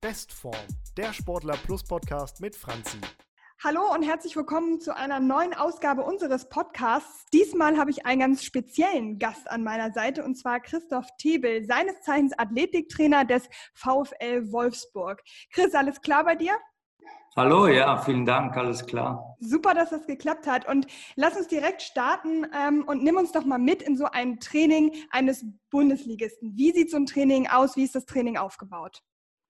Bestform, der Sportler Plus Podcast mit Franzi. Hallo und herzlich willkommen zu einer neuen Ausgabe unseres Podcasts. Diesmal habe ich einen ganz speziellen Gast an meiner Seite und zwar Christoph Tebel, seines Zeichens Athletiktrainer des VfL Wolfsburg. Chris, alles klar bei dir? Hallo, ja, vielen Dank, alles klar. Super, dass das geklappt hat. Und lass uns direkt starten ähm, und nimm uns doch mal mit in so ein Training eines Bundesligisten. Wie sieht so ein Training aus? Wie ist das Training aufgebaut?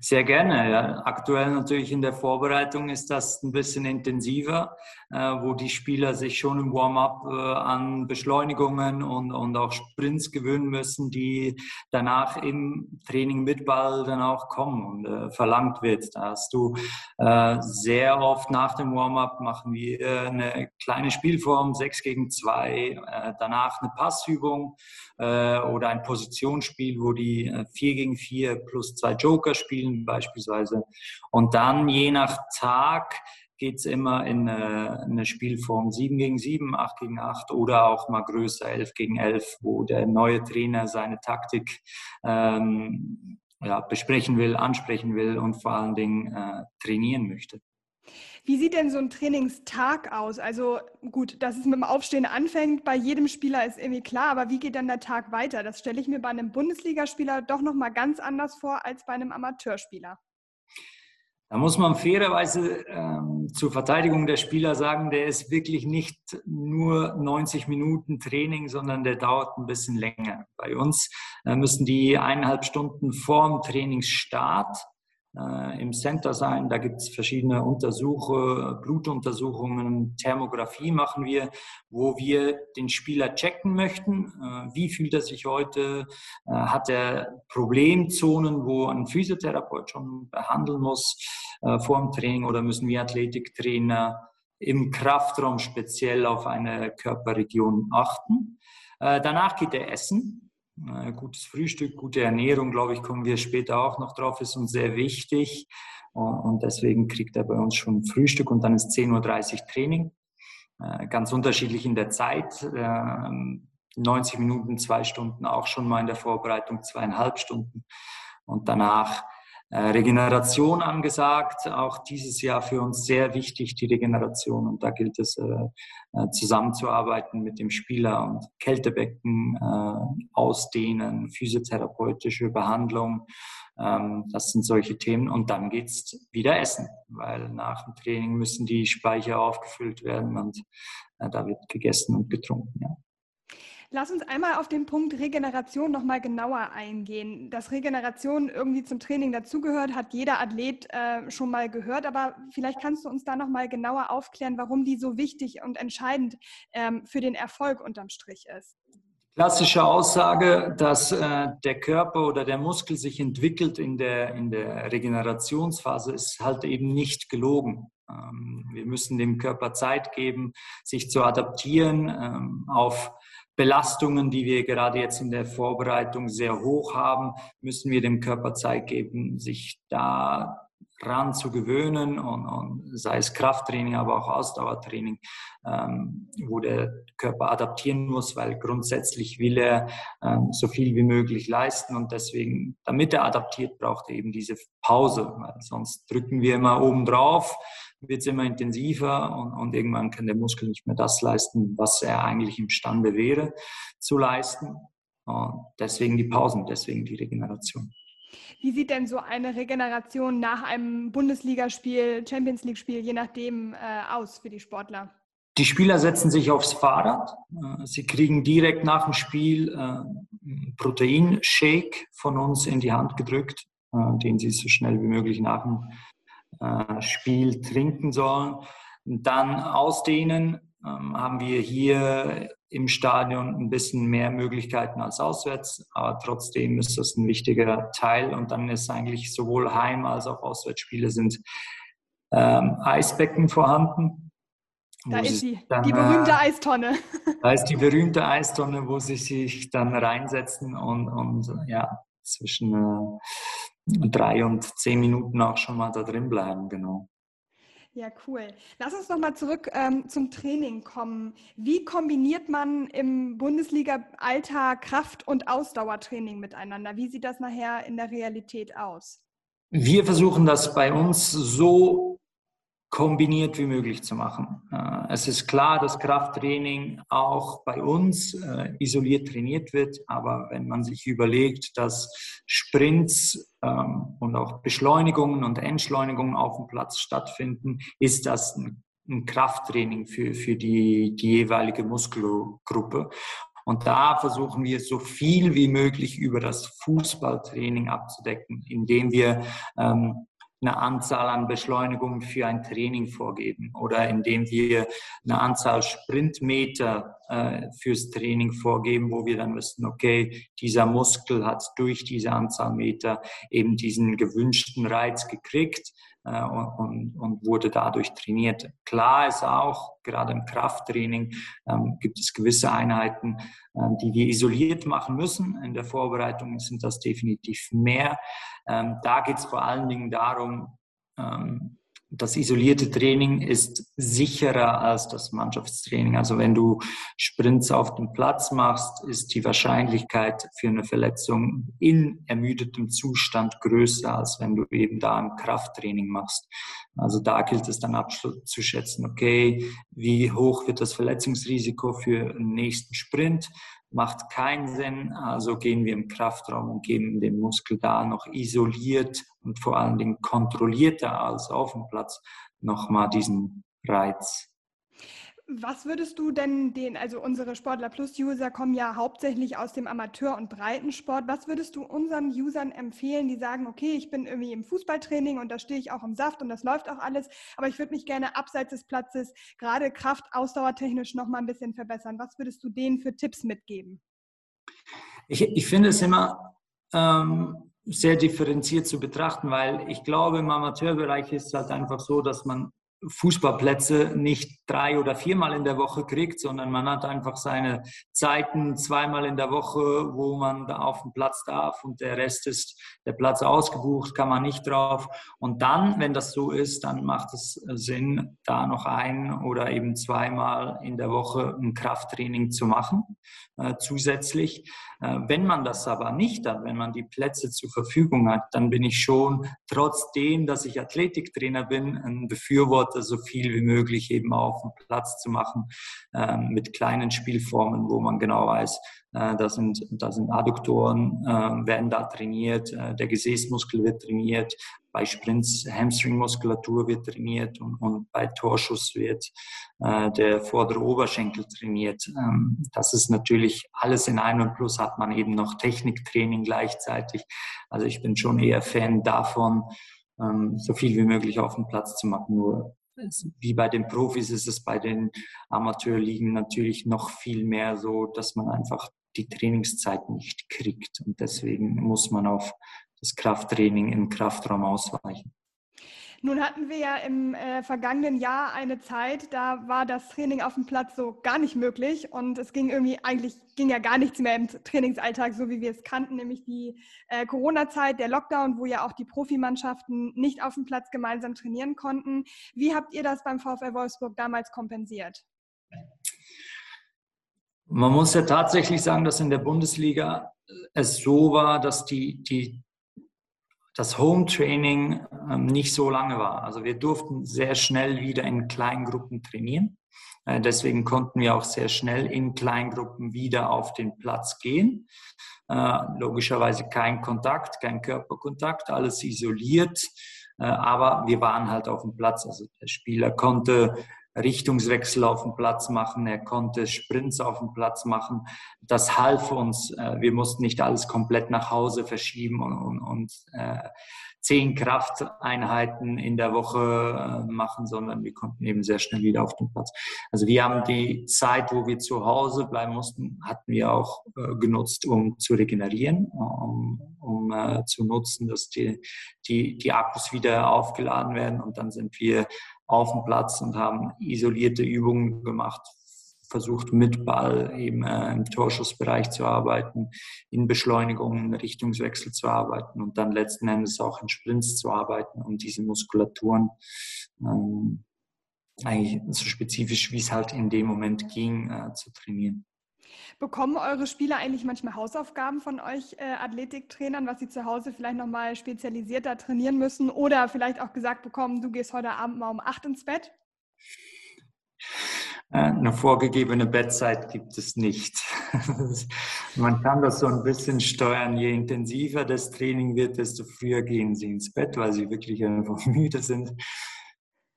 Sehr gerne. Ja. Aktuell natürlich in der Vorbereitung ist das ein bisschen intensiver, äh, wo die Spieler sich schon im Warm-up äh, an Beschleunigungen und, und auch Sprints gewöhnen müssen, die danach im Training mit Ball dann auch kommen und äh, verlangt wird. Da hast du äh, sehr oft nach dem Warm-up machen wir eine kleine Spielform, 6 gegen 2, äh, danach eine Passübung äh, oder ein Positionsspiel, wo die 4 gegen 4 plus zwei Joker spielen beispielsweise. Und dann je nach Tag geht es immer in eine, eine, Spielform 7 gegen 7, 8 gegen 8 oder auch mal größer 11 gegen 11, wo der neue Trainer seine Taktik ähm, ja, besprechen will, ansprechen will und vor allen Dingen äh, trainieren möchte. Wie sieht denn so ein Trainingstag aus? Also gut, dass es mit dem Aufstehen anfängt, bei jedem Spieler ist irgendwie klar, aber wie geht dann der Tag weiter? Das stelle ich mir bei einem Bundesligaspieler doch nochmal ganz anders vor als bei einem Amateurspieler. Da muss man fairerweise ähm, zur Verteidigung der Spieler sagen, der ist wirklich nicht nur 90 Minuten Training, sondern der dauert ein bisschen länger. Bei uns äh, müssen die eineinhalb Stunden vorm Trainingsstart äh, im Center sein. Da gibt es verschiedene Untersuche, Blutuntersuchungen, Thermografie machen wir, wo wir den Spieler checken möchten. Äh, wie fühlt er sich heute? Äh, hat er Problemzonen, wo ein Physiotherapeut schon behandeln muss vor dem Training oder müssen wir Athletiktrainer im Kraftraum speziell auf eine Körperregion achten? Danach geht er essen. Gutes Frühstück, gute Ernährung, glaube ich, kommen wir später auch noch drauf, ist uns sehr wichtig. Und deswegen kriegt er bei uns schon Frühstück und dann ist 10.30 Uhr Training. Äh, ganz unterschiedlich in der Zeit. 90 ähm, Minuten, zwei Stunden, auch schon mal in der Vorbereitung zweieinhalb Stunden. Und danach äh, Regeneration angesagt, auch dieses Jahr für uns sehr wichtig, die Regeneration. Und da gilt es, äh, zusammenzuarbeiten mit dem Spieler und Kältebecken ausdehnen, physiotherapeutische Behandlung. Ähm, das sind solche Themen. Und dann geht's wieder essen, weil nach dem Training müssen die Speicher aufgefüllt werden und da wird gegessen und getrunken. Ja. Lass uns einmal auf den Punkt Regeneration nochmal genauer eingehen. Dass Regeneration irgendwie zum Training dazugehört, hat jeder Athlet äh, schon mal gehört, aber vielleicht kannst du uns da nochmal genauer aufklären, warum die so wichtig und entscheidend ähm, für den Erfolg unterm Strich ist. Klassische Aussage, dass äh, der Körper oder der Muskel sich entwickelt in der, in der Regenerationsphase, ist halt eben nicht gelogen. Ähm, wir müssen dem Körper Zeit geben, sich zu adaptieren ähm, auf Belastungen, die wir gerade jetzt in der Vorbereitung sehr hoch haben, müssen wir dem Körper Zeit geben, sich daran zu gewöhnen und, und sei es Krafttraining, aber auch Ausdauertraining, ähm, wo der Körper adaptieren muss, weil grundsätzlich will er ähm, so viel wie möglich leisten und deswegen, damit er adaptiert, braucht er eben diese Pause, weil sonst drücken wir immer oben drauf wird es immer intensiver und, und irgendwann kann der Muskel nicht mehr das leisten, was er eigentlich imstande wäre zu leisten. Und deswegen die Pausen, deswegen die Regeneration. Wie sieht denn so eine Regeneration nach einem Bundesligaspiel, Champions League-Spiel, je nachdem, äh, aus für die Sportler? Die Spieler setzen sich aufs Fahrrad. Äh, sie kriegen direkt nach dem Spiel äh, einen Proteinshake von uns in die Hand gedrückt, äh, den sie so schnell wie möglich nach dem Spiel trinken sollen. dann ausdehnen ähm, haben wir hier im Stadion ein bisschen mehr Möglichkeiten als auswärts, aber trotzdem ist das ein wichtiger Teil und dann ist eigentlich sowohl Heim- als auch Auswärtsspiele sind ähm, Eisbecken vorhanden. Da ist die, dann, die berühmte äh, Eistonne. Da ist die berühmte Eistonne, wo sie sich dann reinsetzen und, und ja, zwischen äh, drei und zehn Minuten auch schon mal da drin bleiben, genau. Ja, cool. Lass uns nochmal zurück ähm, zum Training kommen. Wie kombiniert man im Bundesliga-Alltag Kraft- und Ausdauertraining miteinander? Wie sieht das nachher in der Realität aus? Wir versuchen das bei uns so kombiniert wie möglich zu machen. Äh, es ist klar, dass Krafttraining auch bei uns äh, isoliert trainiert wird, aber wenn man sich überlegt, dass Sprints ähm, und auch Beschleunigungen und Entschleunigungen auf dem Platz stattfinden, ist das ein, Krafttraining für, für die, die jeweilige Muskelgruppe. Und da versuchen wir so viel wie möglich über das Fußballtraining abzudecken, indem wir ähm, eine Anzahl an Beschleunigungen für ein Training vorgeben oder indem wir eine Anzahl Sprintmeter äh, fürs Training vorgeben, wo wir dann wissen, okay, dieser Muskel hat durch diese Anzahl Meter eben diesen gewünschten Reiz gekriegt äh, und, und, wurde dadurch trainiert. Klar ist auch, gerade im Krafttraining ähm, gibt es gewisse Einheiten, äh, die wir isoliert machen müssen. In der Vorbereitung sind das definitiv mehr. Ähm, da geht es vor allen Dingen darum, ähm, das isolierte Training ist sicherer als das Mannschaftstraining. Also wenn du Sprints auf dem Platz machst, ist die Wahrscheinlichkeit für eine Verletzung in ermüdetem Zustand größer, als wenn du eben da ein Krafttraining machst. Also da gilt es dann abzuschätzen, okay, wie hoch wird das Verletzungsrisiko für den nächsten Sprint? Macht keinen Sinn. Also gehen wir im Kraftraum und geben den Muskel da noch isoliert und vor allen Dingen kontrollierter als auf dem Platz nochmal diesen Reiz. Was würdest du denn den, also unsere Sportler Plus User kommen ja hauptsächlich aus dem Amateur- und Breitensport. Was würdest du unseren Usern empfehlen, die sagen, okay, ich bin irgendwie im Fußballtraining und da stehe ich auch im Saft und das läuft auch alles, aber ich würde mich gerne abseits des Platzes gerade Kraft, Ausdauertechnisch noch mal ein bisschen verbessern. Was würdest du denen für Tipps mitgeben? Ich, ich finde es immer ähm, sehr differenziert zu betrachten, weil ich glaube, im Amateurbereich ist es halt einfach so, dass man Fußballplätze nicht drei oder viermal in der Woche kriegt, sondern man hat einfach seine Zeiten zweimal in der Woche, wo man auf dem Platz darf und der Rest ist der Platz ausgebucht, kann man nicht drauf. Und dann, wenn das so ist, dann macht es Sinn, da noch ein oder eben zweimal in der Woche ein Krafttraining zu machen, äh, zusätzlich. Äh, wenn man das aber nicht hat, wenn man die Plätze zur Verfügung hat, dann bin ich schon, trotzdem, dass ich Athletiktrainer bin, ein Befürworter, so viel wie möglich eben auf dem Platz zu machen, ähm, mit kleinen Spielformen, wo man genau weiß, äh, da sind, da sind Adduktoren, äh, werden da trainiert, äh, der Gesäßmuskel wird trainiert, bei Sprints Hamstringmuskulatur wird trainiert und, und bei Torschuss wird äh, der vordere Oberschenkel trainiert. Ähm, das ist natürlich alles in einem und plus hat man eben noch Techniktraining gleichzeitig. Also ich bin schon eher Fan davon, ähm, so viel wie möglich auf dem Platz zu machen. Nur wie bei den Profis ist es bei den Amateurligen natürlich noch viel mehr so, dass man einfach die Trainingszeit nicht kriegt. Und deswegen muss man auf das Krafttraining im Kraftraum ausweichen. Nun hatten wir ja im äh, vergangenen Jahr eine Zeit, da war das Training auf dem Platz so gar nicht möglich und es ging irgendwie eigentlich ging ja gar nichts mehr im Trainingsalltag, so wie wir es kannten, nämlich die äh, Corona-Zeit, der Lockdown, wo ja auch die Profimannschaften nicht auf dem Platz gemeinsam trainieren konnten. Wie habt ihr das beim VfL Wolfsburg damals kompensiert? Man muss ja tatsächlich sagen, dass in der Bundesliga es so war, dass die, die, das Home Training ähm, nicht so lange war. Also wir durften sehr schnell wieder in Kleingruppen trainieren. Äh, deswegen konnten wir auch sehr schnell in Kleingruppen wieder auf den Platz gehen. Äh, logischerweise kein Kontakt, kein Körperkontakt, alles isoliert. Äh, aber wir waren halt auf dem Platz. Also der Spieler konnte Richtungswechsel auf dem Platz machen, er konnte Sprints auf dem Platz machen. Das half uns. Äh, wir mussten nicht alles komplett nach Hause verschieben und, und, und äh, zehn Krafteinheiten in der Woche äh, machen, sondern wir konnten eben sehr schnell wieder auf den Platz. Also wir haben die Zeit, wo wir zu Hause bleiben mussten, hatten wir auch äh, genutzt, um zu regenerieren, um, um äh, zu nutzen, dass die, die, die Akkus wieder aufgeladen werden und dann sind wir auf dem Platz und haben isolierte Übungen gemacht, versucht mit Ball eben äh, im Torschussbereich zu arbeiten, in Beschleunigungen, Richtungswechsel zu arbeiten und dann letzten Endes auch in Sprints zu arbeiten, um diese Muskulaturen ähm, eigentlich so spezifisch, wie es halt in dem Moment ging, äh, zu trainieren. Bekommen eure Spieler eigentlich manchmal Hausaufgaben von euch äh, Athletiktrainern, was sie zu Hause vielleicht nochmal spezialisierter trainieren müssen oder vielleicht auch gesagt bekommen, du gehst heute Abend mal um acht ins Bett? Äh, eine vorgegebene Bettzeit gibt es nicht. Man kann das so ein bisschen steuern. Je intensiver das Training wird, desto früher gehen sie ins Bett, weil sie wirklich einfach müde sind.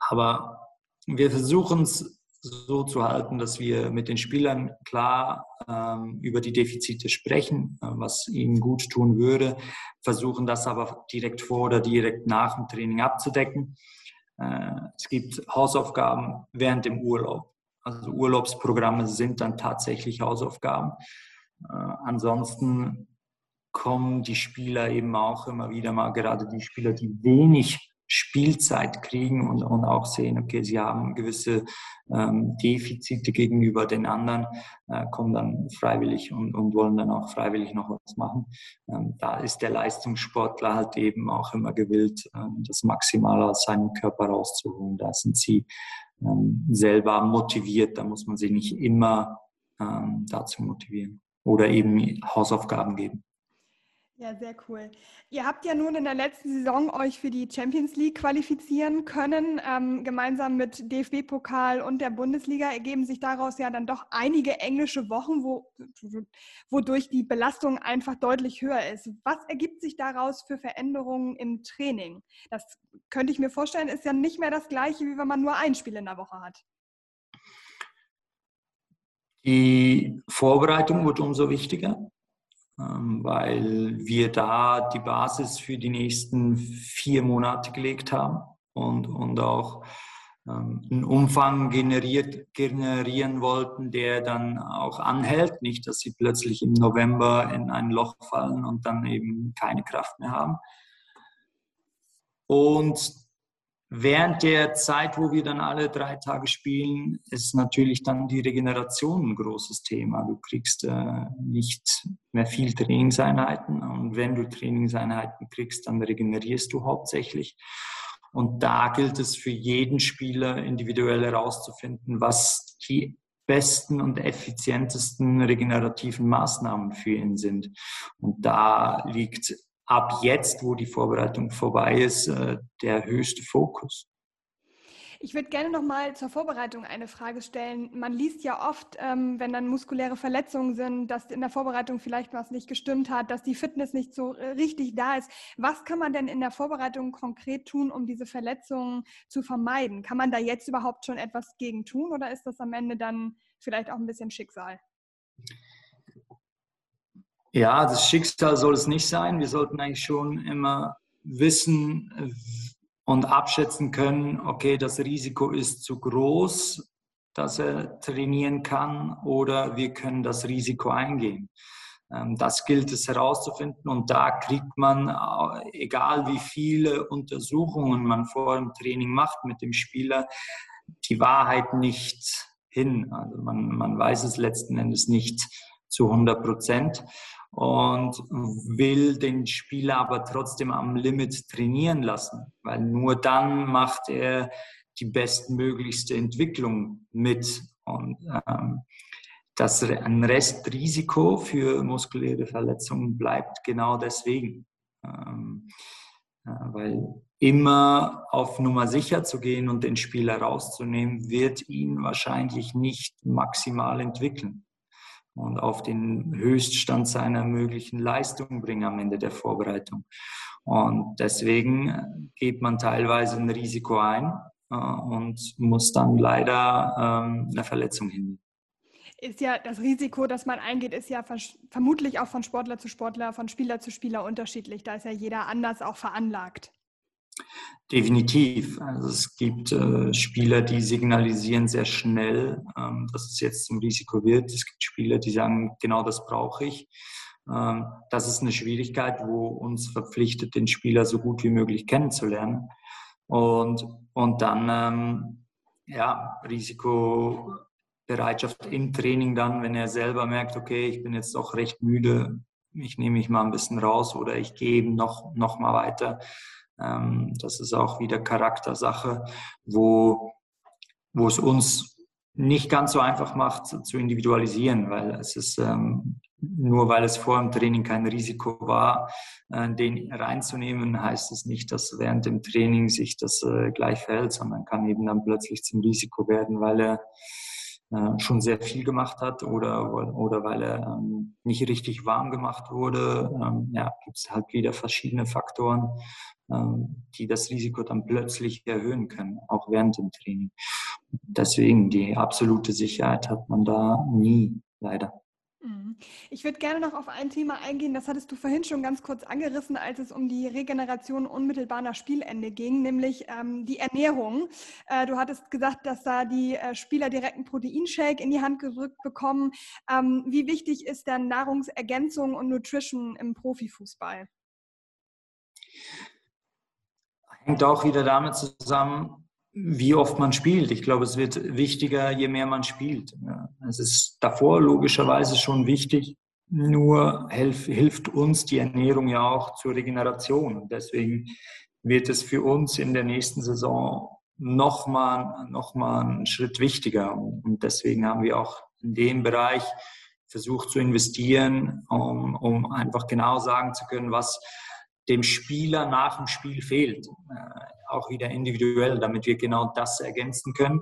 Aber wir versuchen es so zu halten, dass wir mit den Spielern klar ähm, über die Defizite sprechen, äh, was ihnen gut tun würde, versuchen das aber direkt vor oder direkt nach dem Training abzudecken. Äh, es gibt Hausaufgaben während dem Urlaub. Also Urlaubsprogramme sind dann tatsächlich Hausaufgaben. Äh, ansonsten kommen die Spieler eben auch immer wieder mal, gerade die Spieler, die wenig Spielzeit kriegen und, und auch sehen, okay, sie haben gewisse ähm, Defizite gegenüber den anderen, äh, kommen dann freiwillig und, und wollen dann auch freiwillig noch was machen. Ähm, da ist der Leistungssportler halt eben auch immer gewillt, ähm, das Maximale aus seinem Körper rauszuholen. Da sind sie ähm, selber motiviert, da muss man sie nicht immer ähm, dazu motivieren oder eben Hausaufgaben geben. Ja, sehr cool. Ihr habt ja nun in der letzten Saison euch für die Champions League qualifizieren können. Ähm, gemeinsam mit DFB-Pokal und der Bundesliga ergeben sich daraus ja dann doch einige englische Wochen, wo, wodurch die Belastung einfach deutlich höher ist. Was ergibt sich daraus für Veränderungen im Training? Das könnte ich mir vorstellen, ist ja nicht mehr das gleiche, wie wenn man nur ein Spiel in der Woche hat. Die Vorbereitung wird umso wichtiger. Ähm, weil wir da die Basis für die nächsten vier Monate gelegt haben und, und auch ähm, einen Umfang generiert, generieren wollten, der dann auch anhält. Nicht, dass sie plötzlich im November in ein Loch fallen und dann eben keine Kraft mehr haben. Und Während der Zeit, wo wir dann alle drei Tage spielen, ist natürlich dann die Regeneration ein großes Thema. Du kriegst äh, nicht mehr viel Trainingseinheiten und wenn du Trainingseinheiten kriegst, dann regenerierst du hauptsächlich. Und da gilt es für jeden Spieler individuell herauszufinden, was die besten und effizientesten regenerativen Maßnahmen für ihn sind. Und da liegt ab jetzt, wo die Vorbereitung vorbei ist, äh, der höchste Fokus. Ich würde gerne noch mal zur Vorbereitung eine Frage stellen. Man liest ja oft, ähm, wenn dann muskuläre Verletzungen sind, dass in der Vorbereitung vielleicht was nicht gestimmt hat, dass die Fitness nicht so äh, richtig da ist. Was kann man denn in der Vorbereitung konkret tun, um diese Verletzungen zu vermeiden? Kann man da jetzt überhaupt schon etwas gegen tun oder ist das am Ende dann vielleicht auch ein bisschen Schicksal? Ja, das Schicksal soll es nicht sein. Wir sollten eigentlich schon immer wissen äh, und abschätzen können, okay, das Risiko ist zu groß, dass er trainieren kann oder wir können das Risiko eingehen. Ähm, das gilt es herauszufinden und da kriegt man, äh, egal wie viele Untersuchungen man vor dem Training macht mit dem Spieler, die Wahrheit nicht hin. Also man, man weiß es letzten Endes nicht zu 100 Prozent und will den Spieler aber trotzdem am Limit trainieren lassen, weil nur dann macht er die bestmöglichste Entwicklung mit. Und ähm, das ein Restrisiko für muskuläre Verletzungen bleibt genau deswegen. Ähm, äh, weil immer auf Nummer sicher zu gehen und den Spieler rauszunehmen, wird ihn wahrscheinlich nicht maximal entwickeln und auf den Höchststand seiner möglichen Leistung bringen am Ende der Vorbereitung. Und deswegen geht man teilweise ein Risiko ein äh, und muss dann leider ähm, eine Verletzung hinnehmen. Ist ja das Risiko, das man eingeht, ist ja vermutlich auch von Sportler zu Sportler, von Spieler zu Spieler unterschiedlich. Da ist ja jeder anders auch veranlagt. Definitiv. Also es gibt äh, Spieler, die signalisieren sehr schnell, ähm, dass es jetzt zum Risiko wird. Es gibt Spieler, die sagen, genau das brauche ich. Ähm, das ist eine Schwierigkeit, wo uns verpflichtet, den Spieler so gut wie möglich kennenzulernen. Und, und dann, ähm, ja, Risikobereitschaft im Training dann, wenn er selber merkt, okay, ich bin jetzt doch recht müde, ich nehme mich mal ein bisschen raus oder ich gehe eben noch, noch mal weiter ähm, das ist auch wieder Charaktersache, wo, wo es uns nicht ganz so einfach macht zu individualisieren, weil es ist ähm, nur weil es vor dem Training kein Risiko war, äh, den reinzunehmen, heißt es nicht, dass während dem Training sich das äh, gleich verhält, sondern kann eben dann plötzlich zum Risiko werden, weil er äh, schon sehr viel gemacht hat oder, oder weil er ähm, nicht richtig warm gemacht wurde. Ähm, ja, gibt es halt wieder verschiedene Faktoren, ähm, die das Risiko dann plötzlich erhöhen können, auch während dem Training. Deswegen die absolute Sicherheit hat man da nie, leider. Mhm. Ich würde gerne noch auf ein Thema eingehen, das hattest du vorhin schon ganz kurz angerissen, als es um die Regeneration unmittelbar nach Spielende ging, nämlich ähm, die Ernährung. Äh, du hattest gesagt, dass da die äh, Spieler direkt einen Proteinshake in die Hand gedrückt bekommen. Ähm, wie wichtig ist denn Nahrungsergänzung und Nutrition im Profifußball? Hängt auch wieder damit zusammen, wie oft man spielt. Ich glaube, es wird wichtiger, je mehr man spielt. Es ist davor logischerweise schon wichtig, nur hilf, hilft uns die Ernährung ja auch zur Regeneration. deswegen wird es für uns in der nächsten Saison nochmal noch mal einen Schritt wichtiger. Und deswegen haben wir auch in dem Bereich versucht zu investieren, um, um einfach genau sagen zu können, was dem Spieler nach dem Spiel fehlt. Auch wieder individuell, damit wir genau das ergänzen können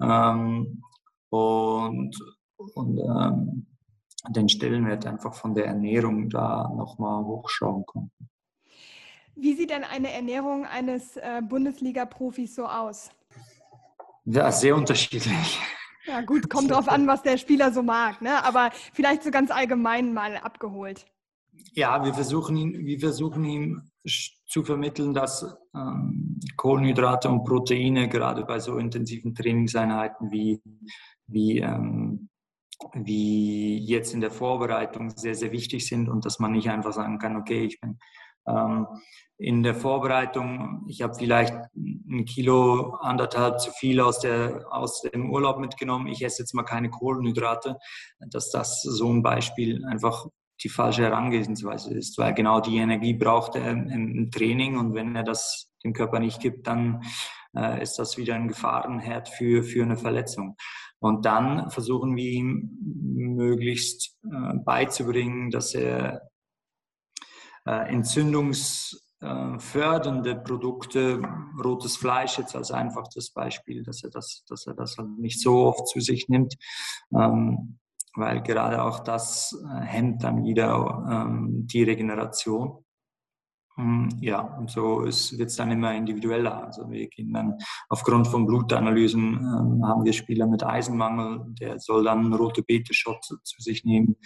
ähm, und, und ähm, den Stellenwert einfach von der Ernährung da nochmal hochschauen konnten. Wie sieht denn eine Ernährung eines äh, Bundesliga-Profis so aus? Ja, sehr unterschiedlich. Ja gut, kommt drauf an, was der Spieler so mag, ne? aber vielleicht so ganz allgemein mal abgeholt. Ja, wir versuchen ihn, wir versuchen ihm zu vermitteln, dass ähm, Kohlenhydrate und Proteine gerade bei so intensiven Trainingseinheiten wie, wie, ähm, wie jetzt in der Vorbereitung sehr, sehr wichtig sind und dass man nicht einfach sagen kann, okay, ich bin ähm, in der Vorbereitung, ich habe vielleicht ein Kilo, anderthalb zu viel aus, der, aus dem Urlaub mitgenommen, ich esse jetzt mal keine Kohlenhydrate, dass das so ein Beispiel einfach die falsche Herangehensweise ist, weil genau die Energie braucht er im Training und wenn er das dem Körper nicht gibt, dann äh, ist das wieder ein Gefahrenherd für, für eine Verletzung. Und dann versuchen wir ihm möglichst äh, beizubringen, dass er äh, entzündungsfördernde Produkte, rotes Fleisch jetzt als einfachstes Beispiel, dass er das, dass er das halt nicht so oft zu sich nimmt, ähm, weil gerade auch das äh, hemmt dann wieder ähm, die Regeneration. Hm, ja, und so wird es dann immer individueller. Also wir gehen dann aufgrund von Blutanalysen, ähm, haben wir Spieler mit Eisenmangel, der soll dann einen rote Bete-Shot zu, zu, sich nehmen.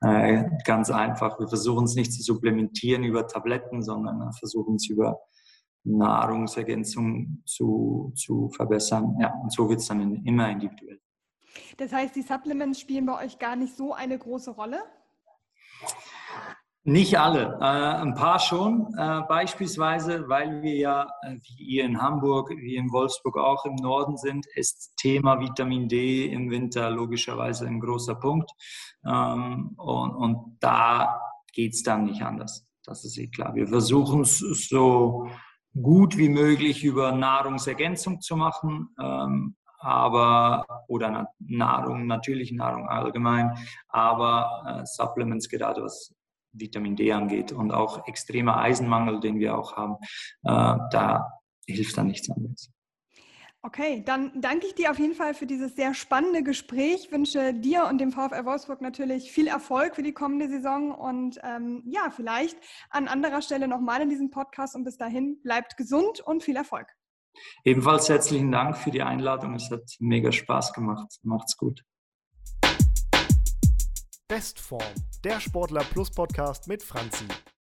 Äh, ganz einfach. Wir versuchen es nicht zu supplementieren über Tabletten, sondern versuchen es über Nahrungsergänzung zu, zu verbessern. Ja, und so wird es dann immer individuell. Das heißt, die Supplements spielen bei euch gar nicht so eine große Rolle? Nicht alle, äh, ein paar schon. Äh, beispielsweise, weil wir ja, äh, wie ihr in Hamburg, wie in Wolfsburg auch im Norden sind, ist Thema Vitamin D im Winter logischerweise ein großer Punkt. Ähm, und, und da geht es dann nicht anders. Das ist eh klar. Wir versuchen es so gut wie möglich über Nahrungsergänzung zu machen. Ähm, aber oder Nahrung, natürliche Nahrung allgemein, aber äh, Supplements gerade was Vitamin D angeht und auch extremer Eisenmangel, den wir auch haben, äh, da hilft dann nichts anderes. Okay, dann danke ich dir auf jeden Fall für dieses sehr spannende Gespräch. Wünsche dir und dem VfL Wolfsburg natürlich viel Erfolg für die kommende Saison und ähm, ja, vielleicht an anderer Stelle nochmal in diesem Podcast und bis dahin bleibt gesund und viel Erfolg. Ebenfalls herzlichen Dank für die Einladung. Es hat mega Spaß gemacht. Macht's gut. Bestform, der Sportler Plus Podcast mit Franzi.